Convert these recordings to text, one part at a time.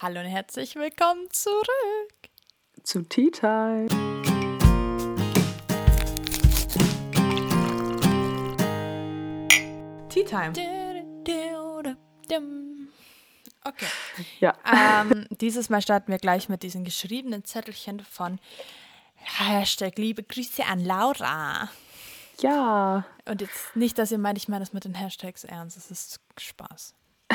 Hallo und herzlich willkommen zurück zu Tea Time. Tea Time. Okay. Ja. Ähm, dieses Mal starten wir gleich mit diesen geschriebenen Zettelchen von Hashtag liebe Grüße an Laura. Ja. Und jetzt nicht, dass ihr meint, ich meine das mit den Hashtags ernst. Es ist Spaß.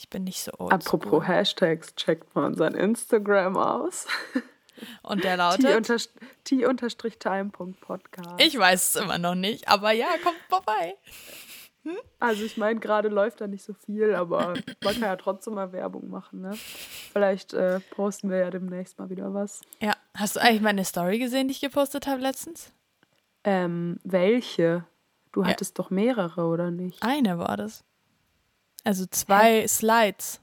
Ich bin nicht so old Apropos. Hashtags, checkt mal unseren Instagram aus. Und der lautet? t-time.podcast. Ich weiß es immer noch nicht, aber ja, kommt vorbei. Also ich meine, gerade läuft da nicht so viel, aber man kann ja trotzdem mal Werbung machen, ne? Vielleicht äh, posten wir ja demnächst mal wieder was. Ja, hast du eigentlich meine Story gesehen, die ich gepostet habe letztens? Ähm, welche? Du Ja. hattest doch mehrere, oder nicht? Eine war das. Also zwei Slides.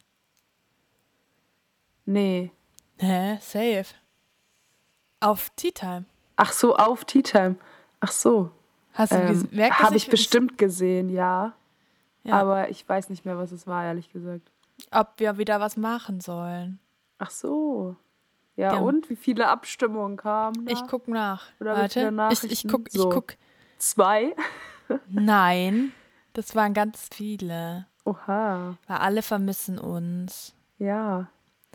Nee. Hä? Safe. Auf Tea Time. Ach so, auf Tea Time. Ach so. Hast du Ähm, gemerkt, Habe ich bestimmt gesehen, ja. Ja. Aber ich weiß nicht mehr, was es war, ehrlich gesagt. ob wir wieder was machen sollen? Ach so. Ja, Ja. und wie viele Abstimmungen kamen? Da? Ich guck nach. Oder Warte. Ich, ich guck, ich So. guck. Zwei. Nein. Das waren ganz viele. Oha. Weil alle vermissen uns. Ja.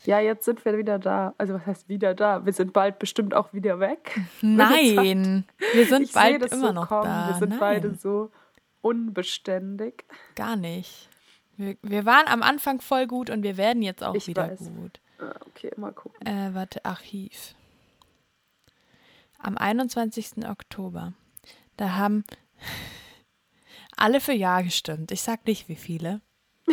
Ja, jetzt sind wir wieder da. Also was heißt wieder da? Wir sind bald bestimmt auch wieder weg. Nein. Wir sind ich bald das immer so noch kommen. da. Wir sind Nein, beide so unbeständig. gar nicht. Wir, wir waren am Anfang voll gut und wir werden jetzt auch Ich wieder weiß. gut. Ah, Okay, mal gucken. Äh, warte, Archiv. Am 21. Oktober. Da haben alle für Ja gestimmt. Ich sag nicht, wie viele.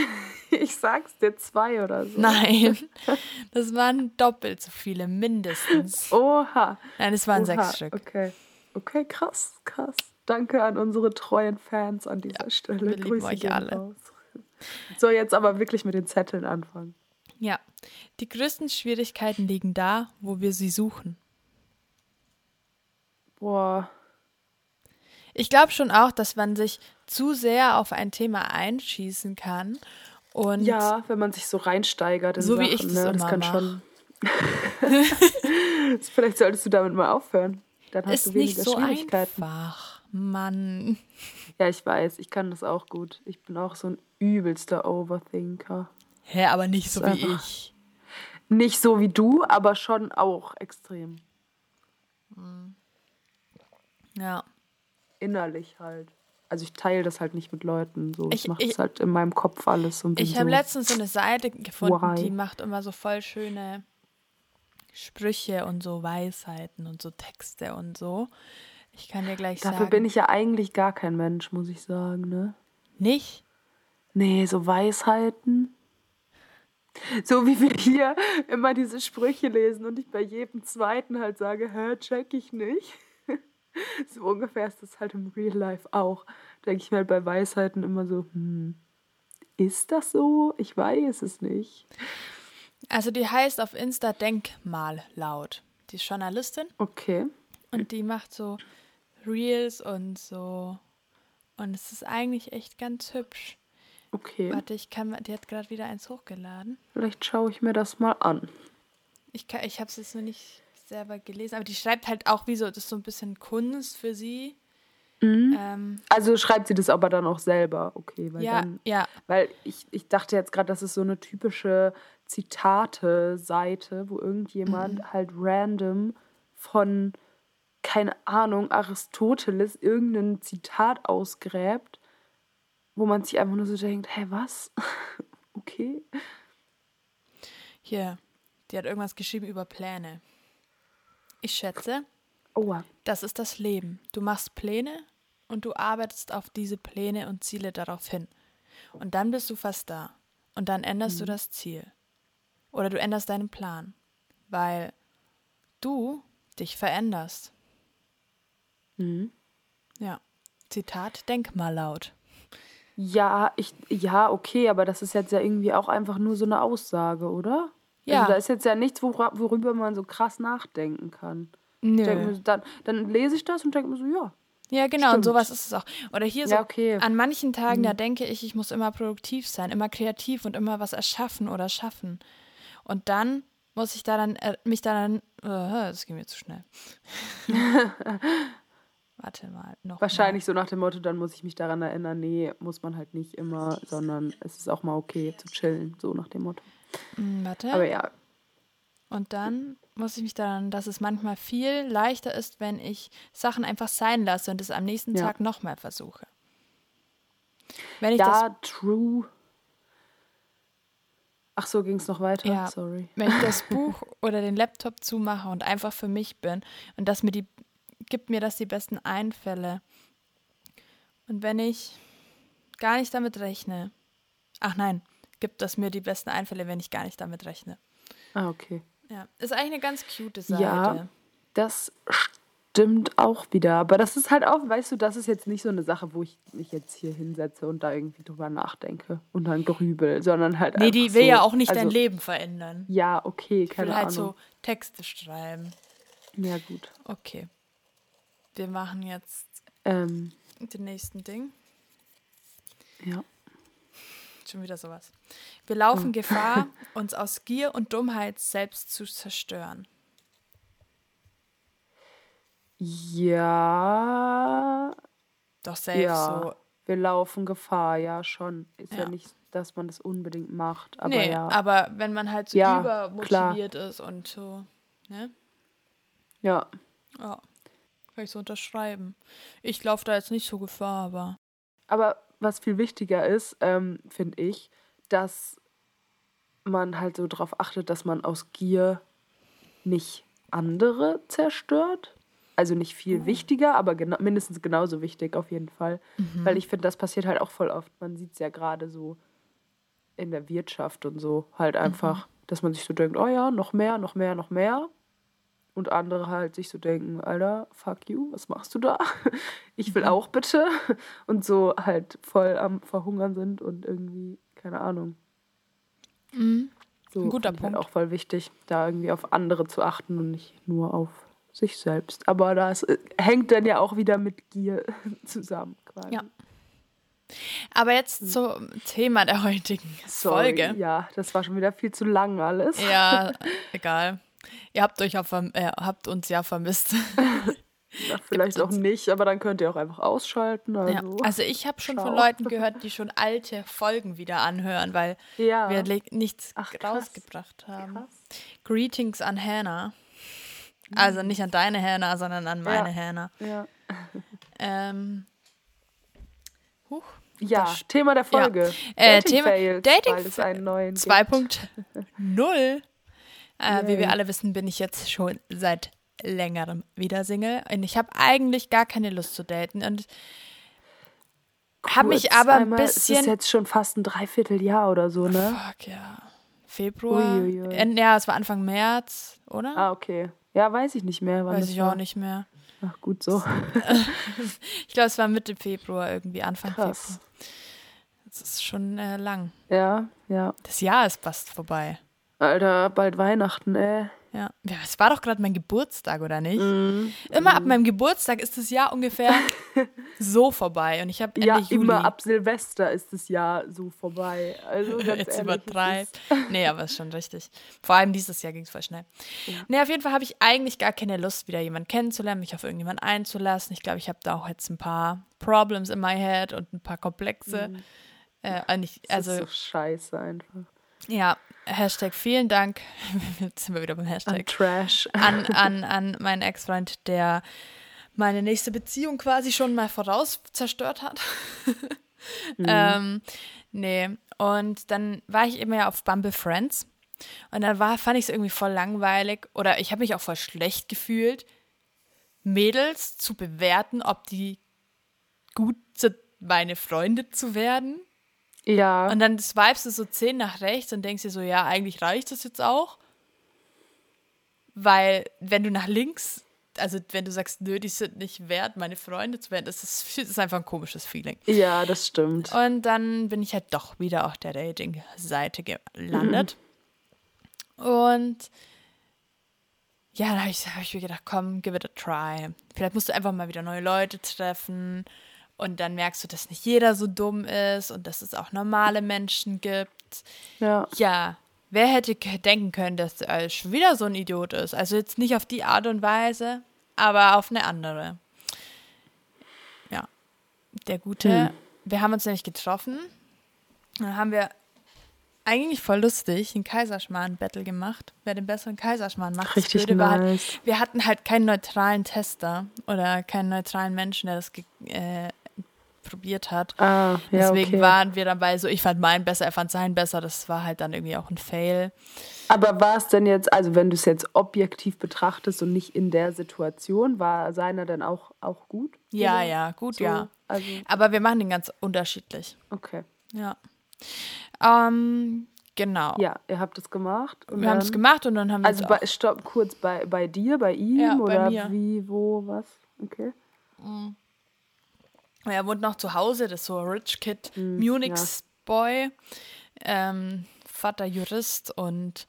Ich sag's dir zwei oder so. Nein, das waren doppelt so viele, mindestens. Oha. Nein, es waren Oha. sechs Stück. Okay. Okay, krass, krass. Danke an unsere treuen Fans an dieser Stelle. wir Grüße euch alle. raus. So, jetzt aber wirklich mit den Zetteln anfangen. Ja, die größten Schwierigkeiten liegen da, wo wir sie suchen. Boah, Ich glaube schon auch, dass man sich zu sehr auf ein Thema einschießen kann. Und ja, wenn man sich so reinsteigert in So wie Sachen, ich das ne? das kann mach. schon. Vielleicht solltest du damit mal aufhören. Dann hast ist du nicht weniger so Schwierigkeiten. einfach. Mann. Ja, ich weiß, ich kann das auch gut. Ich bin auch so ein übelster Overthinker. Hä, aber nicht so wie ich. Nicht so wie du, aber schon auch extrem. Ja. Innerlich halt. Also ich teile das halt nicht mit Leuten. So. Ich, Ich- mache das halt in meinem Kopf alles. Und Ich so, habe letztens so eine Seite gefunden, Why? die macht immer so voll schöne Sprüche und so Weisheiten und so Texte und so. Ich kann dir gleich Dafür sagen. bin ich ja eigentlich gar kein Mensch, muss ich sagen, ne? nicht. Nee, so Weisheiten. So wie wir hier immer diese Sprüche lesen und ich bei jedem zweiten halt sage, hä, check ich nicht. So ungefähr ist das halt im Real Life auch. Denke ich mir halt bei Weisheiten immer so, hm, ist das so? Ich weiß es nicht. Also die heißt auf Insta Denkmal laut. Die ist Journalistin Okay. und die macht so Reels und so. Und es ist eigentlich echt ganz hübsch. Okay. Warte, ich kann mal, die hat gerade wieder eins hochgeladen. Vielleicht schaue ich mir das mal an. Ich, kann- ich habe es jetzt noch nicht selber gelesen, aber die schreibt halt auch wie so, das ist so ein bisschen Kunst für sie. Ähm, Also schreibt sie das aber dann auch selber, okay? Weil ja, dann ja, Weil ich, ich dachte jetzt gerade, das ist so eine typische Zitate-Seite, wo irgendjemand halt random von, keine Ahnung, Aristoteles irgendein Zitat ausgräbt, wo man sich einfach nur so denkt, hä, was? okay. hier. Die hat irgendwas geschrieben über Pläne. Ich schätze, Oh, das ist das Leben. Du machst Pläne und du arbeitest auf diese Pläne und Ziele darauf hin. Und dann bist du fast da. Und dann änderst du das Ziel. Oder du änderst deinen Plan. Weil du dich veränderst. Mhm. Ja. Zitat, denk mal laut. ja, ich, ja, okay, aber das ist jetzt ja irgendwie auch einfach nur so eine Aussage, oder? Ja. Also da ist jetzt ja nichts, worüber man so krass nachdenken kann. Mir, Nö. so, dann, dann lese ich das und denke mir so, ja, Ja, genau, und sowas ist es auch. Oder hier so, Ja, okay. an manchen Tagen, da Mhm. denke ich, ich muss immer produktiv sein, immer kreativ und immer was erschaffen oder schaffen. Und dann muss ich da dann, äh, mich da dann, äh, das ging mir zu schnell. Warte mal, noch. Wahrscheinlich so nach dem Motto, dann muss ich mich daran erinnern, nee, muss man halt nicht immer, sondern es ist auch mal okay zu chillen, so nach dem Motto. Hm, Warte. Aber ja, Und dann muss ich mich daran, dass es manchmal viel leichter ist, wenn ich Sachen einfach sein lasse und es am nächsten Ja. Tag nochmal versuche. Wenn ich das ja, true. Ach so, ging es noch weiter? Ja. Sorry. wenn ich das Buch oder den Laptop zumache und einfach für mich bin und das mir die gibt mir das die besten Einfälle. Und wenn ich gar nicht damit rechne. Ach nein, gibt das mir die besten Einfälle, wenn ich gar nicht damit rechne. Ah, okay. Ja, ist eigentlich eine ganz cute Seite. Ja, das stimmt auch wieder. Aber das ist halt auch, weißt du, das ist jetzt nicht so eine Sache, wo ich mich jetzt hier hinsetze und da irgendwie drüber nachdenke und dann grübel, sondern halt Nee, die will so, ja auch nicht also, dein Leben verändern. Ja, okay, Ich will keine halt Ahnung. so Texte schreiben. Ja, gut. Okay. Wir machen jetzt Ähm, den nächsten Ding. ja. Schon wieder sowas. Wir laufen Gefahr, uns aus Gier und Dummheit selbst zu zerstören. Ja, Doch safe ja. so. Wir laufen Gefahr, ja, schon. Ist ja, Ja. nicht, dass man das unbedingt macht, aber nee, ja. aber wenn man halt so Ja, übermotiviert ist und so, ne? ja. Ja, kann ich so unterschreiben. Ich laufe da jetzt nicht so Gefahr, aber Aber was viel wichtiger ist, ähm, finde ich, dass man halt so darauf achtet, dass man aus Gier nicht andere zerstört. Also nicht viel wichtiger, aber gena mindestens genauso wichtig auf jeden Fall. Weil ich finde, das passiert halt auch voll oft. Man sieht es ja gerade so in der Wirtschaft und so halt einfach, dass man sich so denkt, oh ja, noch mehr, noch mehr, noch mehr. Und andere halt sich so denken, Alter, fuck you, was machst du da? Ich will auch bitte. Und so halt voll am Verhungern sind und irgendwie, keine Ahnung. So Ein guter halt Punkt. auch voll wichtig, da irgendwie auf andere zu achten und nicht nur auf sich selbst. Aber das äh, hängt dann ja auch wieder mit Gier zusammen quasi. Ja. Aber jetzt zum Thema der heutigen Sorry, Folge. Ja, das war schon wieder viel zu lang alles. Ja, egal. Ihr habt euch ja äh, habt uns ja vermisst. Ja, vielleicht auch nicht, aber dann könnt ihr auch einfach ausschalten. Ja. Also, Also ich habe schon von Ciao. Leuten gehört, die schon alte Folgen wieder anhören, weil ja. wir nichts Ach, rausgebracht haben. Krass. Greetings an Hannah. Also nicht an deine Hannah, sondern an meine Hannah. Ja, Ähm, huch. ja Das- Thema der Folge. Äh, Thema- Fails, Dating weil es einen neuen gibt. 2.0. Äh, wie wir alle wissen, bin ich jetzt schon seit längerem wieder Single. Und ich habe eigentlich gar keine Lust zu daten. Und habe mich aber ein einmal, Es ist bisschen. jetzt schon fast ein Dreivierteljahr oder so, ne? Fuck, ja. Februar. Uiuiui. Ja, es war Anfang März, oder? Ah, okay. Ja, weiß ich nicht mehr, Weiß ich war. auch nicht mehr. Ach, gut so. Ich glaube, es war Mitte Februar, irgendwie Anfang Krass. Februar. Das ist schon äh, lang. Ja, ja. Das Jahr ist fast vorbei. Alter, bald Weihnachten, ey. Ja. ja es war doch gerade mein Geburtstag, oder nicht? Mhm. Immer ab meinem Geburtstag ist das Jahr ungefähr so vorbei. Und ich habe Ende Ja, Juli. immer ab Silvester ist das Jahr so vorbei. Also ganz Jetzt übertreibt. Nee, aber ist schon richtig. Vor allem dieses Jahr ging es voll schnell. Nee, auf jeden Fall habe ich eigentlich gar keine Lust, wieder jemanden kennenzulernen, mich auf irgendjemanden einzulassen. Ich glaube, ich habe da auch jetzt ein paar Problems in my head und ein paar Komplexe. Äh, äh, nicht, Das also, ist so scheiße einfach. Ja, Hashtag vielen Dank. Jetzt sind wir wieder beim An Hashtag. Trash. An, an, an meinen Ex-Freund, der meine nächste Beziehung quasi schon mal voraus zerstört hat. ähm, nee. Und dann war ich immer ja auf Bumble Friends. Und dann war, fand ich es irgendwie voll langweilig oder ich habe mich auch voll schlecht gefühlt, Mädels zu bewerten, ob die gut sind, meine Freunde zu werden. Ja, Und dann swipest du so zehn nach rechts und denkst dir so, ja, eigentlich reicht das jetzt auch. Weil, wenn du nach links, also wenn du sagst, nö, die sind nicht wert, meine Freunde zu werden, das ist, das ist einfach ein komisches Feeling. ja, das stimmt. Und dann bin ich halt doch wieder auf der Dating-Seite gelandet. Und ja, dann habe ich, hab ich mir gedacht, komm, give it a try. Vielleicht musst du einfach mal wieder neue Leute treffen und dann merkst du, dass nicht jeder so dumm ist und dass es auch normale Menschen gibt. Ja. Ja, wer hätte denken können, dass er schon wieder so ein Idiot ist? Also jetzt nicht auf die Art und Weise, aber auf eine andere. Ja, der Gute. Hm. Wir haben uns nämlich getroffen. Dann haben wir eigentlich voll lustig ein Kaiserschmarrn-Battle gemacht. Wer den besseren Kaiserschmarrn macht. Das Richtig war halt, nice. wir hatten halt keinen neutralen Tester oder keinen neutralen Menschen, der das äh, probiert hat. Ah, ja, Deswegen okay. waren wir dabei so, ich fand meinen besser, er fand seinen besser. Das war halt dann irgendwie auch ein Fail. Aber war es denn jetzt, also wenn du es jetzt objektiv betrachtest und nicht in der Situation, war seiner dann auch, auch gut? Ja, Oder ja, gut, so? ja. Also, Aber wir machen den ganz unterschiedlich. okay. Ja. Ähm, genau. Ja, ihr habt es gemacht. Und Wir haben es gemacht und dann haben wir Also bei, stopp, kurz bei, bei dir, bei ihm Ja, oder wie, wo, was? Okay. auch, er wohnt noch zu Hause, das ist so Rich Kid, Hm, Munich's Boy, ähm, Vater Jurist und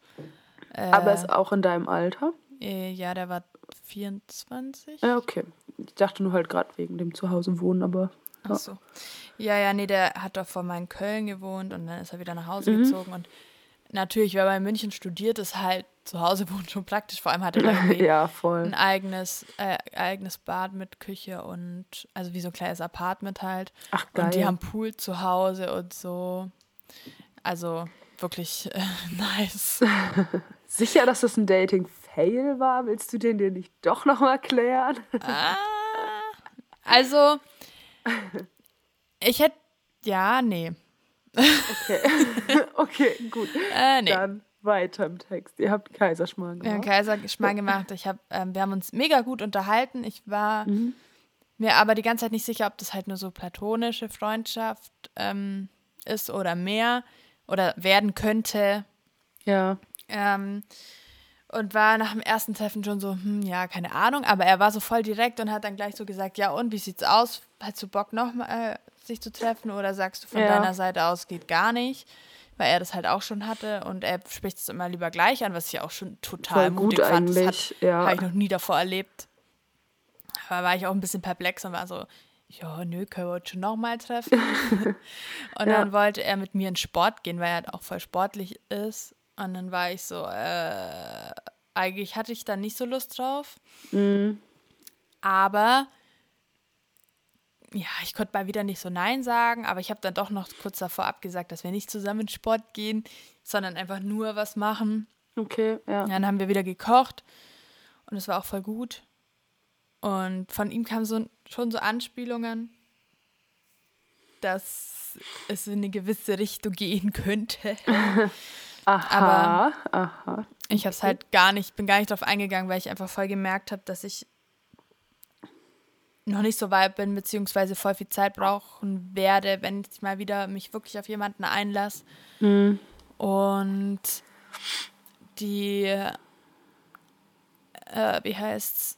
äh, Aber ist auch in deinem Alter? äh, ja, der war 24. Ja, okay. Ich dachte nur halt gerade wegen dem Zuhause wohnen, aber. Ach so. Ja, ja, nee, der hat doch vor mal in Köln gewohnt und dann ist er wieder nach Hause Mhm. gezogen. Und natürlich, wer bei München studiert, ist halt zu Hause wohnt schon praktisch. Vor allem hat er da ja, voll. ein eigenes, äh, eigenes Bad mit Küche und also wie so ein kleines Apartment halt. Ach, geil. Und die haben Pool zu Hause und so. Also wirklich äh, nice. Sicher, dass das ein Dating-Fail war? Willst du den dir nicht doch noch mal klären? ah, also, ich hätte, ja, nee. Okay. okay, gut. Äh, nee. Dann weiter im Text. Ihr habt Kaiserschmarrn Wir haben gemacht. Kaiserschmarrn gemacht. Ich hab, ähm, wir haben uns mega gut unterhalten. Ich war Mhm. mir aber die ganze Zeit nicht sicher, ob das halt nur so platonische Freundschaft ähm, ist oder mehr oder werden könnte. Ja. Ähm, und war nach dem ersten Treffen schon so, hm, ja, keine Ahnung, aber er war so voll direkt und hat dann gleich so gesagt, ja und, wie sieht's aus? Hast du Bock noch mal äh, sich zu treffen oder sagst du von Ja. deiner Seite aus geht gar nicht? Weil er das halt auch schon hatte und er spricht es immer lieber gleich an, was ich auch schon total Voll gut mutig fand. Das hat, eigentlich. Ja. habe ich noch nie davor erlebt. Aber war ich auch ein bisschen perplex und war so, ja, nö, können wir uns schon nochmal treffen. und Ja. dann wollte er mit mir in Sport gehen, weil er halt auch voll sportlich ist. Und dann war ich so, äh, eigentlich hatte ich da nicht so Lust drauf. Mhm. Aber ja, ich konnte mal wieder nicht so Nein sagen, aber ich habe dann doch noch kurz davor abgesagt, dass wir nicht zusammen in Sport gehen, sondern einfach nur was machen. Okay, ja. Dann haben wir wieder gekocht und es war auch voll gut. Und von ihm kamen so, schon so Anspielungen, dass es in eine gewisse Richtung gehen könnte. Aha, aha. Ich habe es halt gar nicht, bin gar nicht drauf eingegangen, weil ich einfach voll gemerkt habe, dass ich noch nicht so weit bin, beziehungsweise voll viel Zeit brauchen werde, wenn ich mal wieder mich wirklich auf jemanden einlasse. Mhm. Und die, äh, wie heißt's?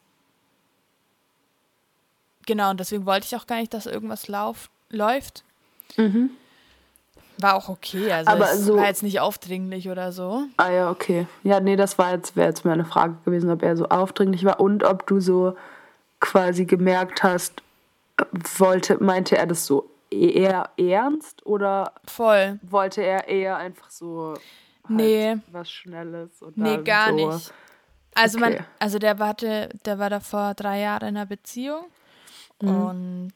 Genau, und deswegen wollte ich auch gar nicht, dass irgendwas lauf, läuft. Mhm. War auch okay, also Aber es so- war jetzt nicht aufdringlich oder so. Ah ja, okay. Ja, nee, das war jetzt, wäre jetzt meine Frage gewesen, ob er so aufdringlich war und ob du so quasi gemerkt hast, wollte, meinte er das so eher ernst oder Voll. wollte er eher einfach so halt Nee. was Schnelles und Nee, gar so, nicht. Also Okay. man, also der warte, der war da vor drei Jahren in einer Beziehung Mhm. und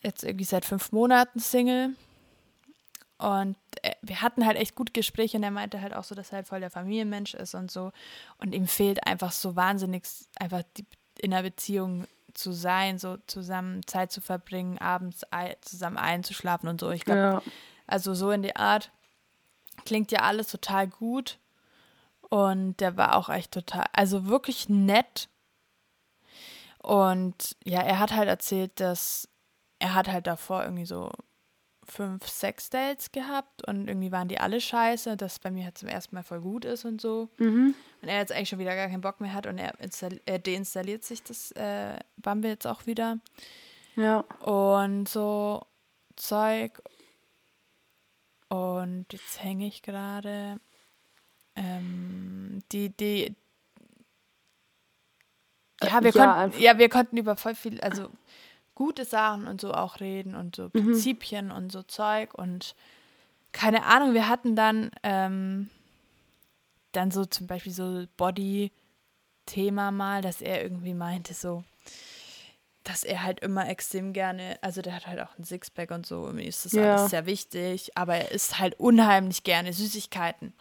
jetzt irgendwie seit fünf Monaten Single. Und äh, wir hatten halt echt gut Gespräche und er meinte halt auch so, dass er halt voll der Familienmensch ist und so. Und ihm fehlt einfach so wahnsinnig, einfach die, in einer Beziehung zu sein, so zusammen Zeit zu verbringen, abends ei- zusammen einzuschlafen und so. Ich glaube, Ja, also so in die Art. Klingt ja alles total gut. Und der war auch echt total, also wirklich nett. Und ja, er hat halt erzählt, dass er hat halt davor irgendwie so fünf, sechs Dates gehabt und irgendwie waren die alle scheiße, dass bei mir halt zum ersten Mal voll gut ist und so. mhm. Und er jetzt eigentlich schon wieder gar keinen Bock mehr hat und er, er deinstalliert sich das äh, Bumble jetzt auch wieder ja. und so Zeug. Und jetzt hänge ich gerade. Ähm, die, die, Ja, wir ja, konnten, ja, wir konnten über voll viel, also gute Sachen und so auch reden und so mhm. Prinzipien mhm. und so Zeug und keine Ahnung, wir hatten dann ähm, dann so zum Beispiel so Body-Thema mal, dass er irgendwie meinte so, dass er halt immer extrem gerne, also der hat halt auch ein Sixpack und so, mir ist das ja. alles sehr wichtig, aber er isst halt unheimlich gerne Süßigkeiten.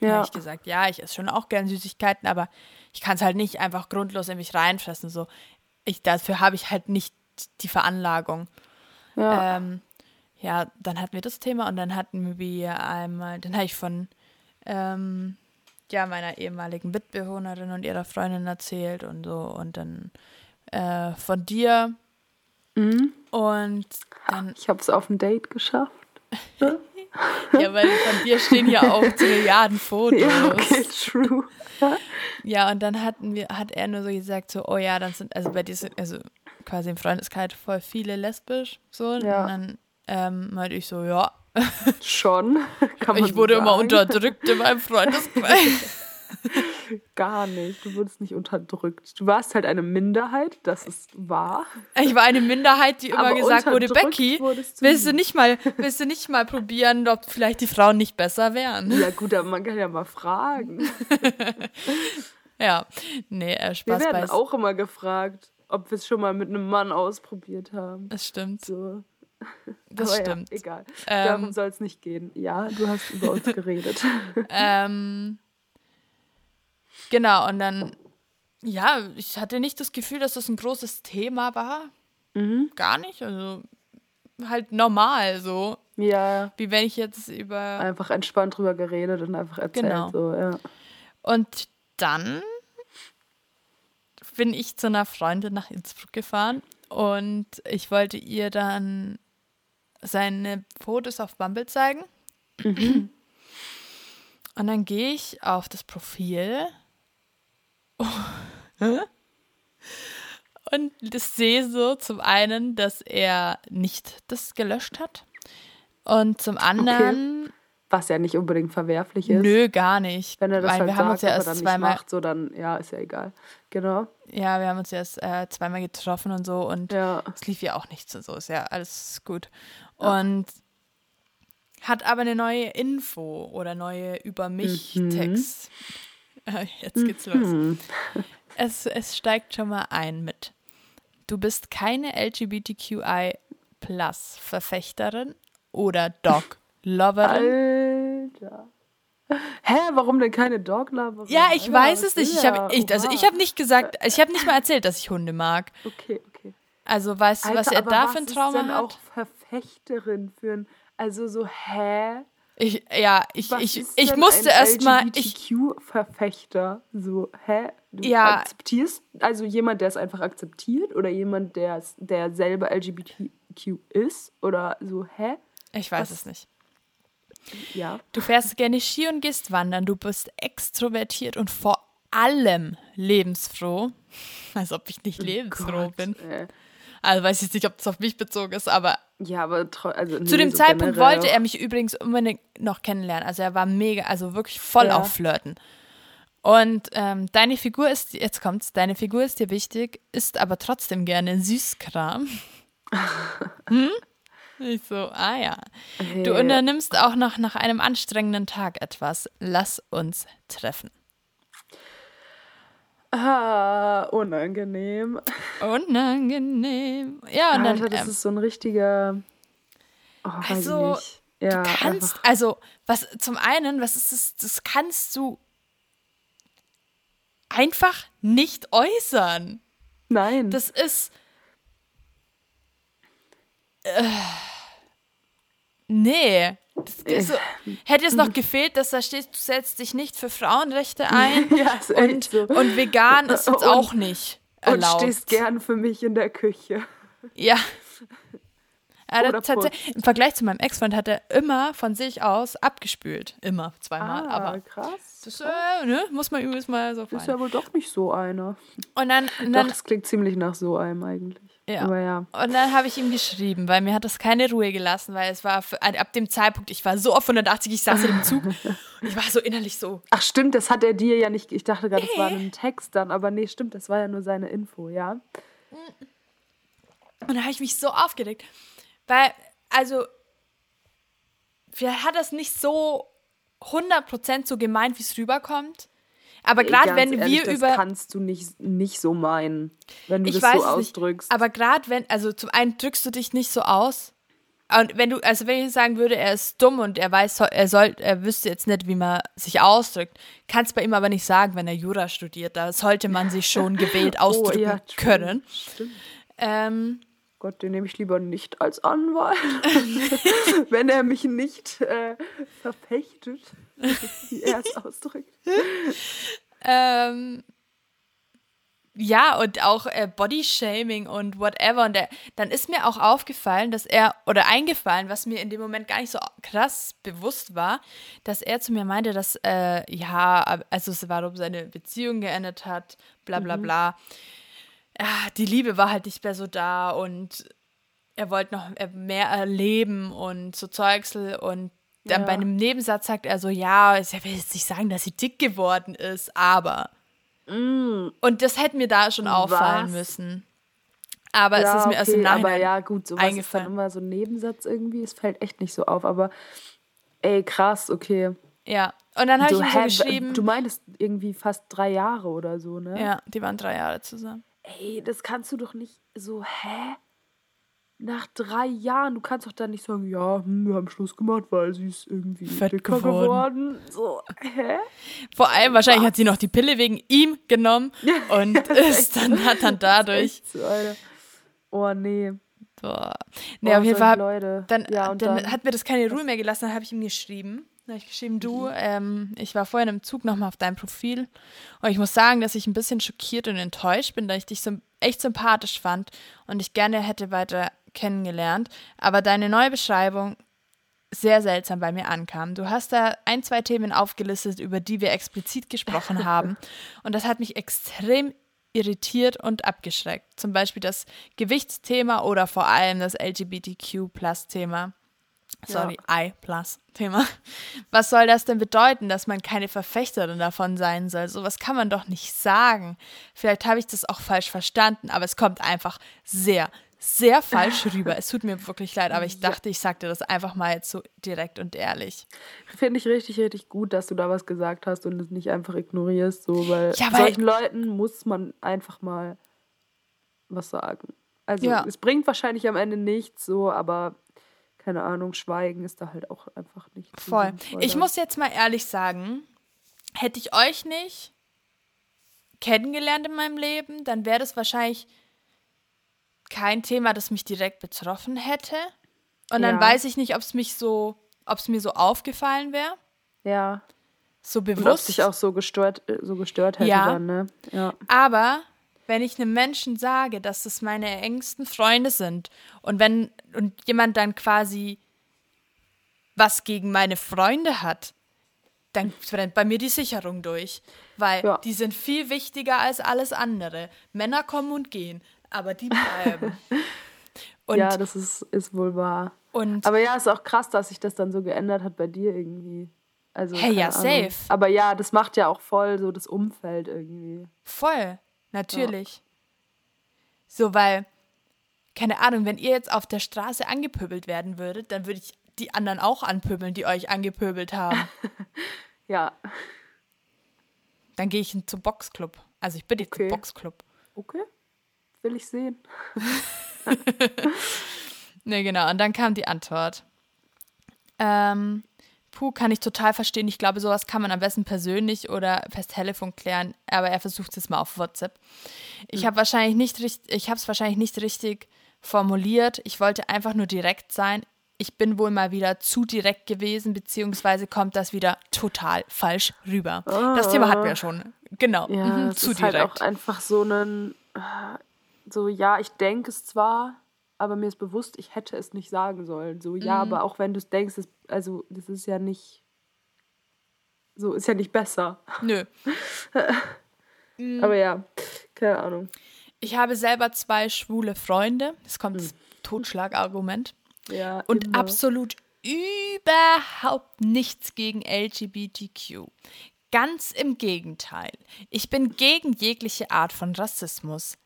Ja. habe ich gesagt, ja, ich esse schon auch gerne Süßigkeiten, aber ich kann es halt nicht einfach grundlos in mich reinfressen. So, ich, dafür habe ich halt nicht die Veranlagung. Ja. Ähm, ja, dann hatten wir das Thema und dann hatten wir einmal, dann habe ich von ähm, ja, meiner ehemaligen Mitbewohnerin und ihrer Freundin erzählt und so und dann äh, von dir. Mhm. Und dann. Ich habe es auf ein Date geschafft. ja, weil von dir stehen ja auch Milliarden Fotos. Ja, okay, true. ja, und dann hatten wir, hat er nur so gesagt, so, oh ja, dann sind, also bei dir sind, also quasi im Freundeskreis voll viele lesbisch, so. Ja. Und dann ähm, meinte ich so, ja. Schon. Kann man ich wurde sagen. immer unterdrückt in meinem Freundeskreis. Gar nicht. Du wurdest nicht unterdrückt. Du warst halt eine Minderheit, das ist wahr. Ich war eine Minderheit, die immer Aber gesagt wurde, Becky, willst du nicht mal, willst du nicht mal probieren, ob vielleicht die Frauen nicht besser wären? Ja gut, aber man kann ja mal fragen. ja, nee, äh, Spaß Wir werden auch immer gefragt, ob wir es schon mal mit einem Mann ausprobiert haben. Das stimmt. So. Das Aber stimmt. Ja, egal. Ähm, Darum soll es nicht gehen. Ja, du hast über uns geredet. ähm, Genau, und dann, ja, ich hatte nicht das Gefühl, dass das ein großes Thema war. Mhm. Gar nicht. Also halt normal so. Ja. Wie wenn ich jetzt über. Einfach entspannt drüber geredet und einfach erzählt. Genau. So, ja. Und dann bin ich zu einer Freundin nach Innsbruck gefahren und ich wollte ihr dann seine Fotos auf Bumble zeigen. Mhm. Und dann gehe ich auf das Profil und das sehe so zum einen, dass er nicht das gelöscht hat. Und zum anderen. Okay. Was ja nicht unbedingt verwerflich ist. Nö, gar nicht. Wenn er das Weil halt wir sagt, haben uns ja erst zweimal. Macht, so dann, ja, ist ja egal. Genau. Ja, wir haben uns ja erst äh, zweimal getroffen und so und ja. es lief ja auch nichts und so. Ist ja alles gut. Ja. Und hat aber eine neue Info oder neue Über mich-Text. Mhm. Jetzt geht's los. Mhm. Es, es steigt schon mal ein mit. Du bist keine LGBTQI-Plus-Verfechterin oder Dog-Loverin. Alter. Hä, warum denn keine Dog-Loverin? Ja, ich Alter, weiß es nicht. Ich hab, ich, also ich habe nicht gesagt, ich habe nicht mal erzählt, dass ich Hunde mag. Okay, okay. Also weißt du, was er da für ein Trauma hat? Was auch Verfechterin für ein, also so, hä? Ich, ja, ich, ich, ich musste erstmal. LGBTQ-Verfechter. So, hä? Du ja. akzeptierst also jemand, der es einfach akzeptiert oder jemand, der, der selber LGBTQ ist? Oder so, hä? Ich weiß Was? es nicht. Ja. Du fährst gerne Ski und gehst wandern. Du bist extrovertiert und vor allem lebensfroh. Als ob ich nicht oh lebensfroh Gott, bin. Ey. Also weiß ich nicht, ob das auf mich bezogen ist, aber. Ja, aber also, nee, zu dem so Zeitpunkt wollte er mich übrigens unbedingt noch kennenlernen. Also er war mega, also wirklich voll ja. auf Flirten. Und ähm, deine Figur ist, jetzt kommt's, deine Figur ist dir wichtig, ist aber trotzdem gerne Süßkram. hm? Ich so, ah ja. Hey. Du unternimmst auch noch nach einem anstrengenden Tag etwas. Lass uns treffen. Ah, unangenehm. Unangenehm. Ja, und Alter, dann. das ähm, ist so ein richtiger. Oh, also, ja, du kannst, einfach. also, was zum einen, was ist das? Das kannst du einfach nicht äußern. Nein. Das ist. Äh, nee. So, hätte es noch gefehlt, dass da steht, du setzt dich nicht für Frauenrechte ein ja, ist und, so. und vegan ist jetzt und, auch nicht erlaubt. Und stehst gern für mich in der Küche. Ja. Im Vergleich zu meinem Ex-Freund hat er immer von sich aus abgespült. Immer, zweimal. Ah, aber krass. Das äh, ne, muss man übrigens mal so Das ist ja wohl doch nicht so einer. Und dann, und dann doch, das klingt ziemlich nach so einem eigentlich. Ja. Aber ja. Und dann habe ich ihm geschrieben, weil mir hat das keine Ruhe gelassen, weil es war für, ab dem Zeitpunkt, ich war so auf 180, ich saß in dem Zug ich war so innerlich so. Ach stimmt, das hat er dir ja nicht. Ich dachte gerade, das war ein Text dann, aber nee, stimmt, das war ja nur seine Info, ja. Und da habe ich mich so aufgeregt, weil, also, vielleicht hat das nicht so 100% so gemeint, wie es rüberkommt. Aber gerade wenn ehrlich, wir das über. kannst du nicht, nicht so meinen, wenn du ich das so nicht, ausdrückst. aber gerade wenn, also zum einen drückst du dich nicht so aus. Und wenn du, also wenn ich sagen würde, er ist dumm und er weiß, er soll, er wüsste jetzt nicht, wie man sich ausdrückt, kannst bei ihm aber nicht sagen, wenn er Jura studiert. Da sollte man sich schon gewählt ausdrücken Oh, ja, können. Stimmt. Ähm, Gott, den nehme ich lieber nicht als Anwalt, wenn er mich nicht äh, verpechtet, wie er es ausdrückt. Ähm, ja, und auch äh, Bodyshaming und whatever. Und der, dann ist mir auch aufgefallen, dass er, oder eingefallen, was mir in dem Moment gar nicht so krass bewusst war, dass er zu mir meinte, dass, äh, ja, also es warum seine Beziehung geendet hat, bla bla bla. Ja, die Liebe war halt nicht mehr so da und er wollte noch äh, mehr erleben und so Zeugsel und dann Ja. bei einem Nebensatz sagt er so, ja, er will jetzt nicht sagen, dass sie dick geworden ist, aber. Und das hätte mir da schon auffallen Was? müssen. Aber es ist mir erst im aber Nachhinein ja, gut, sowas ist dann eingefallen. immer so ein Nebensatz irgendwie. Es fällt echt nicht so auf, aber ey, krass, okay. Ja. Und dann habe ich ihm so geschrieben. Du meintest irgendwie fast drei Jahre oder so, ne? ja, die waren drei Jahre zusammen. Ey, das kannst du doch nicht so, hä? Nach drei Jahren, du kannst doch dann nicht sagen, ja, hm, wir haben Schluss gemacht, weil sie ist irgendwie Fett geworden. geworden. So, hä? Vor allem, wahrscheinlich hat sie noch die Pille wegen ihm genommen und ist dann, hat dann dadurch. So. Oh, nee. Boah. Nee, Oh, auf jeden Fall. hab-. Dann, ja, dann, dann, hat mir das keine Ruhe mehr gelassen, dann habe ich ihm geschrieben. Dann habe ich geschrieben, du, Mhm. ähm, ich war vorhin im Zug nochmal auf dein Profil und ich muss sagen, dass ich ein bisschen schockiert und enttäuscht bin, da ich dich so echt sympathisch fand und ich gerne hätte weiter kennengelernt, aber deine neue Beschreibung sehr seltsam bei mir ankam. Du hast da ein, zwei Themen aufgelistet, über die wir explizit gesprochen haben und das hat mich extrem irritiert und abgeschreckt. Zum Beispiel das Gewichtsthema oder vor allem das LGBTQ-Plus-Thema. Sorry, I-Plus-Thema. Was soll das denn bedeuten, dass man keine Verfechterin davon sein soll? Sowas kann man doch nicht sagen. Vielleicht habe ich das auch falsch verstanden, aber es kommt einfach sehr, sehr falsch rüber. Es tut mir wirklich leid, aber ich dachte, ich sagte das einfach mal jetzt so direkt und ehrlich. finde ich richtig, richtig gut, dass du da was gesagt hast und es nicht einfach ignorierst, so, weil, Ja, weil- solchen Leuten muss man einfach mal was sagen. Also Ja. es bringt wahrscheinlich am Ende nichts, so, aber keine Ahnung, Schweigen ist da halt auch einfach nicht. Voll. Ich muss jetzt mal ehrlich sagen, hätte ich euch nicht kennengelernt in meinem Leben, dann wäre das wahrscheinlich kein Thema, das mich direkt betroffen hätte. Und dann Ja. weiß ich nicht, ob es mich so, ob es mir so aufgefallen wäre, Ja. so Und ob bewusst. sich auch so gestört, äh, so gestört hätte Ja. dann, ne? Ja. Aber wenn ich einem Menschen sage, dass das meine engsten Freunde sind und wenn und jemand dann quasi was gegen meine Freunde hat, dann brennt bei mir die Sicherung durch, weil Ja. die sind viel wichtiger als alles andere. Männer kommen und gehen, aber die bleiben. und, ja, das ist, ist wohl wahr. und Aber ja, ist auch krass, dass sich das dann so geändert hat bei dir irgendwie. Also, Hey, ja, Ahnung. safe. Aber ja, das macht ja auch voll so das Umfeld irgendwie. Voll, natürlich. So, weil, keine Ahnung, wenn ihr jetzt auf der Straße angepöbelt werden würdet, dann würde ich die anderen auch anpöbeln, die euch angepöbelt haben. Ja, Dann gehe ich zum Boxclub. Also ich bin jetzt Okay. zum Boxclub. okay. Will ich sehen. Ne, genau. Und dann kam die Antwort. Ähm, puh, kann ich total verstehen. Ich glaube, sowas kann man am besten persönlich oder per Telefon klären. Aber er versucht es mal auf WhatsApp. Ich habe wahrscheinlich nicht richtig, ich habe es wahrscheinlich nicht richtig formuliert. Ich wollte einfach nur direkt sein. Ich bin wohl mal wieder zu direkt gewesen, beziehungsweise kommt das wieder total falsch rüber. Das Thema hatten wir ja schon. Genau. Ja, mhm, zu ist halt direkt. auch einfach so ein, so, ja, ich denke es zwar, aber mir ist bewusst, ich hätte es nicht sagen sollen. So, ja, Mhm. aber auch wenn du es denkst, das, also, das ist ja nicht, so, ist ja nicht besser. Nö. Mhm. Aber ja, keine Ahnung. ich habe selber zwei schwule Freunde. Es kommt das Totschlagargument. Ja, Und immer. absolut überhaupt nichts gegen LGBTQ. Ganz im Gegenteil. Ich bin gegen jegliche Art von Rassismus.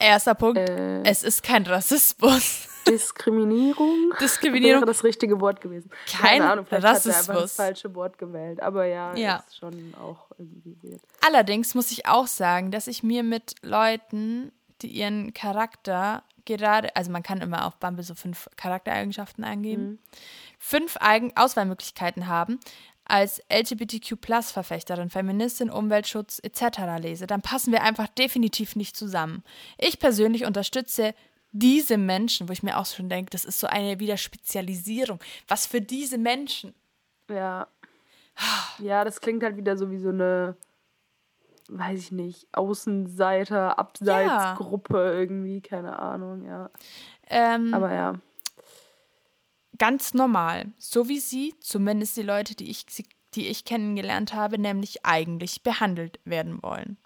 Erster Punkt, Äh. es ist kein Rassismus. Diskriminierung. Diskriminierung. Wäre das richtige Wort gewesen. Kein Keine Ahnung, vielleicht hat er einfach das Rassismus. falsche Wort gewählt. Aber ja, Ja. ist schon auch irgendwie weird. Allerdings muss ich auch sagen, dass ich mir mit Leuten, die ihren Charakter gerade, also man kann immer auf Bumble so fünf Charaktereigenschaften eingeben, fünf Eigen Auswahlmöglichkeiten haben, als LGBTQ-Plus-Verfechterin, Feministin, Umweltschutz etc. lese, dann passen wir einfach definitiv nicht zusammen. Ich persönlich unterstütze diese Menschen, wo ich mir auch schon denke, das ist so eine wieder Spezialisierung. Was für diese Menschen? Ja. Ja, das klingt halt wieder so wie so eine, weiß ich nicht, Außenseiter, Abseitsgruppe irgendwie, keine Ahnung, ja. Ähm, Aber ja. Ganz normal, so wie sie, zumindest die Leute, die ich, die ich kennengelernt habe, nämlich eigentlich behandelt werden wollen.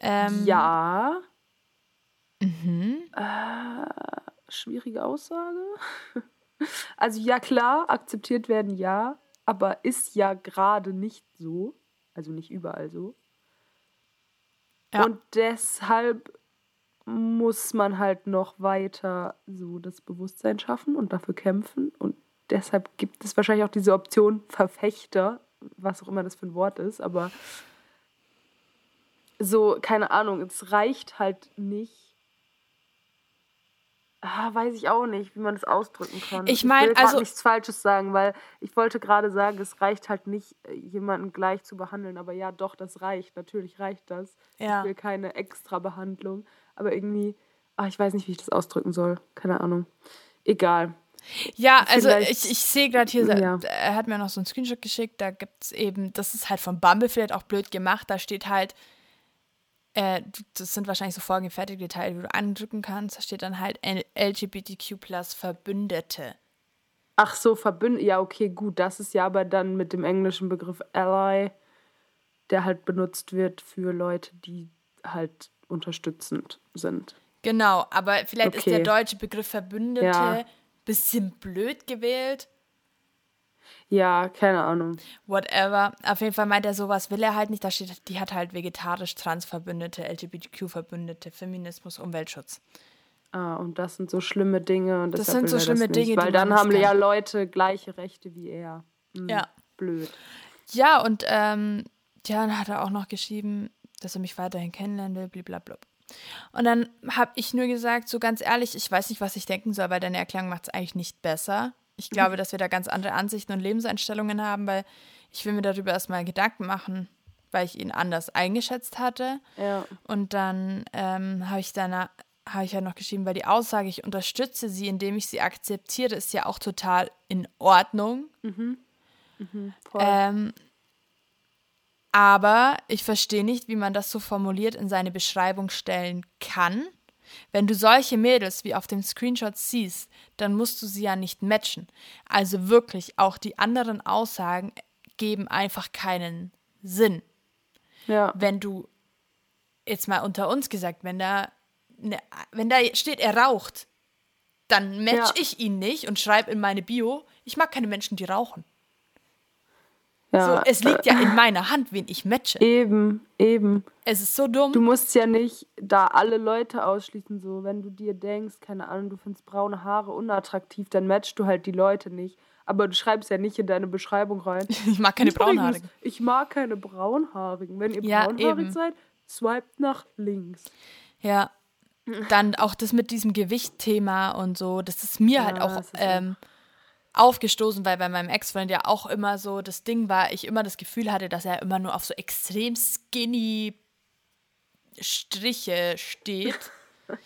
Ähm, ja. Mhm. Äh, schwierige Aussage. Also ja, klar, akzeptiert werden ja, aber ist ja gerade nicht so. Also nicht überall so. Ja. Und deshalb muss man halt noch weiter so das Bewusstsein schaffen und dafür kämpfen. Und deshalb gibt es wahrscheinlich auch diese Option Verfechter, was auch immer das für ein Wort ist, aber so, keine Ahnung, es reicht halt nicht. Ah, weiß ich auch nicht, wie man das ausdrücken kann. Ich mein, will grad also- nichts Falsches sagen, weil ich wollte gerade sagen, es reicht halt nicht, äh, jemanden gleich zu behandeln. Aber ja, doch, das reicht. Natürlich reicht das. Ja. Ich will keine extra Behandlung. Aber irgendwie, ah, ich weiß nicht, wie ich das ausdrücken soll. Keine Ahnung. Egal. Ja, also Vielleicht- ich, ich sehe gerade hier, Ja. er hat mir noch so einen Screenshot geschickt, da gibt es eben, das ist halt von Bumble vielleicht auch blöd gemacht, da steht halt, äh, das sind wahrscheinlich so vorgefertigte Teile, die du andrücken kannst, da steht dann halt LGBTQ plus Verbündete. Ach so, verbünden. Ja, okay, gut. Das ist ja aber dann mit dem englischen Begriff Ally, der halt benutzt wird für Leute, die halt unterstützend sind. Genau, aber vielleicht ist der Okay. deutsche Begriff Verbündete Ja. bisschen blöd gewählt. Ja, keine Ahnung. Whatever. Auf jeden Fall meint er, sowas will er halt nicht. Da steht, die hat halt vegetarisch, Trans-Verbündete, LGBTQ-Verbündete, Feminismus, Umweltschutz. Ah, und das sind so schlimme Dinge. Und Das sind so schlimme Dinge, Weil dann haben ja. Leute gleiche Rechte wie er. Hm, Ja. Blöd. Ja, und ähm, ja, dann hat er auch noch geschrieben, dass er mich weiterhin kennenlernen will, blablabla. Und dann habe ich nur gesagt, so ganz ehrlich, ich weiß nicht, was ich denken soll, weil deine Erklärung macht es eigentlich nicht besser. Ich glaube, dass wir da ganz andere Ansichten und Lebenseinstellungen haben, weil ich will mir darüber erstmal Gedanken machen, weil ich ihn anders eingeschätzt hatte. Ja. Und dann ähm, habe ich danach habe ich ja noch geschrieben, weil die Aussage, ich unterstütze sie, indem ich sie akzeptiere, ist ja auch total in Ordnung. Voll. Ähm, aber ich verstehe nicht, wie man das so formuliert in seine Beschreibung stellen kann. Wenn du solche Mädels wie auf dem Screenshot siehst, dann musst du sie ja nicht matchen. Also wirklich, auch die anderen Aussagen geben einfach keinen Sinn. ja. Wenn du, jetzt mal unter uns gesagt, wenn da, ne, wenn da steht, er raucht, dann match Ja. ich ihn nicht und schreibe in meine Bio, ich mag keine Menschen, die rauchen. Ja. So, es liegt ja in meiner Hand, wen ich matche. Eben, eben. Es ist so dumm. Du musst ja nicht da alle Leute ausschließen, so. Wenn du dir denkst, keine Ahnung, du findest braune Haare unattraktiv, dann matchst du halt die Leute nicht. Aber du schreibst ja nicht in deine Beschreibung rein. ich mag keine Übrigens, braunhaarigen. Ich mag keine braunhaarigen. Wenn ihr Ja, braunhaarig eben. seid, swiped nach links. Ja. Dann auch das mit diesem Gewichtthema und so, das ist mir halt auch ähm, aufgestoßen, weil bei meinem Ex-Freund ja auch immer so das Ding war, ich immer das Gefühl hatte, dass er immer nur auf so extrem skinny Striche steht.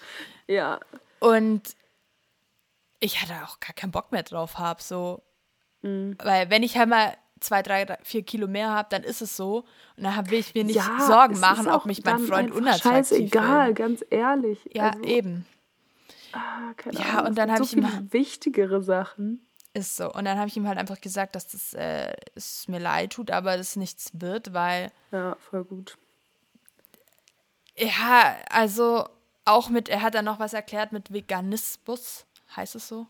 Ja. Und ich hatte auch gar keinen Bock mehr drauf habe, so. Mhm. Weil wenn ich halt mal zwei, drei, vier Kilo mehr habe, dann ist es so. Und dann will ich mir nicht ja, Sorgen machen, ob mich mein Freund unattraktiv Scheißegal, findet. ganz ehrlich. Ja, Also, eben. ah, keine Ja, Ahnung, und dann hab so ich viele wichtigere Sachen. Ist so. Und dann habe ich ihm halt einfach gesagt, dass das äh, es mir leid tut, aber das nichts wird, weil Ja, voll gut. Ja, also auch mit, er hat dann noch was erklärt mit Veganismus, heißt es so?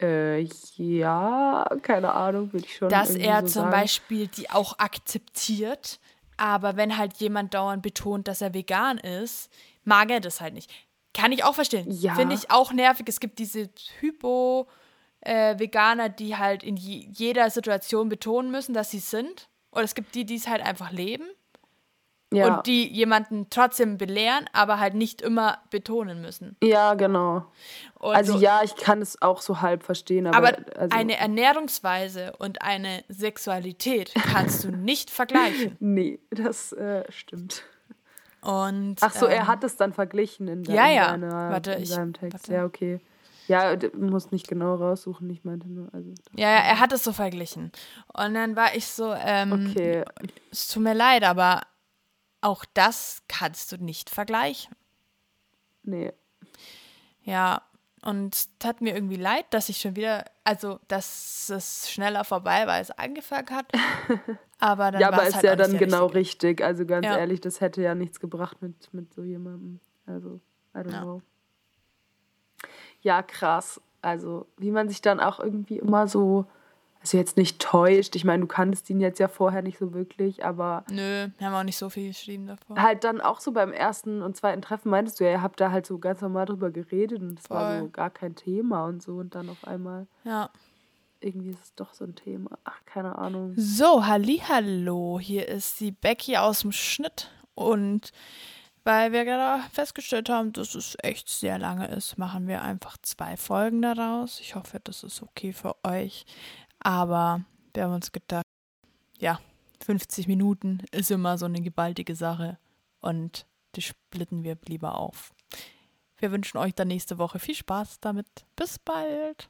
Äh, ja, keine Ahnung, würde ich schon. Dass er so zum sagen. Beispiel die auch akzeptiert, aber wenn halt jemand dauernd betont, dass er vegan ist, mag er das halt nicht. Kann ich auch verstehen. Ja. Finde ich auch nervig. Es gibt diese Hypo-Veganer, die halt in je jeder Situation betonen müssen, dass sie sind. Oder es gibt die, die es halt einfach leben Ja, und die jemanden trotzdem belehren, aber halt nicht immer betonen müssen. ja, genau. Und Also so- ja, ich kann es auch so halb verstehen, aber, aber also, eine Ernährungsweise und eine Sexualität kannst du nicht vergleichen. nee, das äh, stimmt. Und Ach so, er ähm, hat es dann verglichen in, de- Ja, in, ja. seiner, Warte, in ich- seinem Text. warte. Ja, okay. Ja, du musst nicht genau raussuchen, ich meinte nur, also. Ja, ja, er hat es so verglichen. Und dann war ich so, ähm, Okay, es tut mir leid, aber auch das kannst du nicht vergleichen. nee. Ja, und es tat mir irgendwie leid, dass ich schon wieder, also, dass es schneller vorbei war, als es angefangen hat. Aber dann Ja, war aber es ist halt ja dann genau richtige. richtig. Also ganz Ja. ehrlich, das hätte ja nichts gebracht mit, mit so jemandem. Also, I don't Ja. know. Ja, krass. Also, wie man sich dann auch irgendwie immer so, also jetzt nicht täuscht. Ich meine, du kanntest ihn jetzt ja vorher nicht so wirklich, aber Nö, wir haben auch nicht so viel geschrieben davor. halt dann auch so beim ersten und zweiten Treffen meintest du ja, ihr habt da halt so ganz normal drüber geredet und es war so gar kein Thema und so und dann auf einmal Ja. irgendwie ist es doch so ein Thema. Ach, keine Ahnung. So, hallo, hier ist die Becky aus dem Schnitt und weil wir gerade festgestellt haben, dass es echt sehr lange ist, machen wir einfach zwei Folgen daraus. Ich hoffe, das ist okay für euch, aber wir haben uns gedacht, ja, 50 Minuten ist immer so eine gewaltige Sache und die splitten wir lieber auf. Wir wünschen euch dann nächste Woche viel Spaß damit. Bis bald.